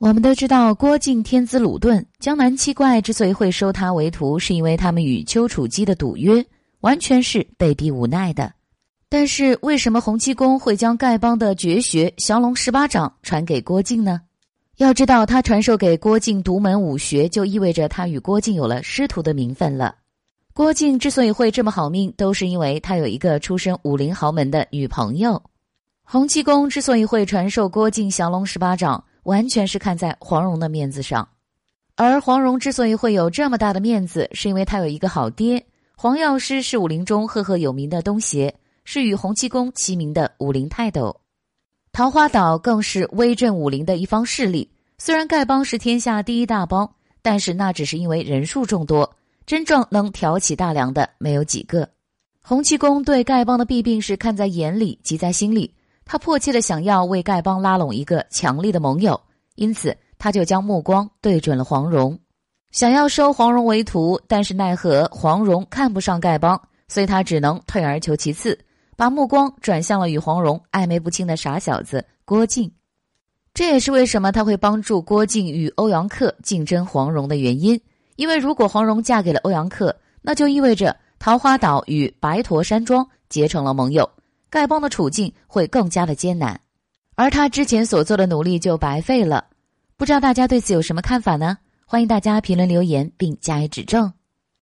我们都知道，郭靖天资鲁钝，江南七怪之所以会收他为徒，是因为他们与丘处机的赌约，完全是被逼无奈的。但是，为什么洪七公会将丐帮的绝学降龙十八掌传给郭靖呢？要知道，他传授给郭靖独门武学，就意味着他与郭靖有了师徒的名分了。郭靖之所以会这么好命，都是因为他有一个出身武林豪门的女朋友。洪七公之所以会传授郭靖降龙十八掌。完全是看在黄蓉的面子上，而黄蓉之所以会有这么大的面子，是因为她有一个好爹。黄药师是武林中赫赫有名的东邪，是与洪七公齐名的武林泰斗。桃花岛更是威震武林的一方势力。虽然丐帮是天下第一大帮，但是那只是因为人数众多，真正能挑起大梁的没有几个。洪七公对丐帮的弊病是看在眼里，急在心里。他迫切的想要为丐帮拉拢一个强力的盟友，因此他就将目光对准了黄蓉，想要收黄蓉为徒。但是奈何黄蓉看不上丐帮，所以他只能退而求其次，把目光转向了与黄蓉暧昧不清的傻小子郭靖。这也是为什么他会帮助郭靖与欧阳克竞争黄蓉的原因。因为如果黄蓉嫁给了欧阳克，那就意味着桃花岛与白驼山庄结成了盟友。丐帮的处境会更加的艰难，而他之前所做的努力就白费了。不知道大家对此有什么看法呢？欢迎大家评论留言并加以指正。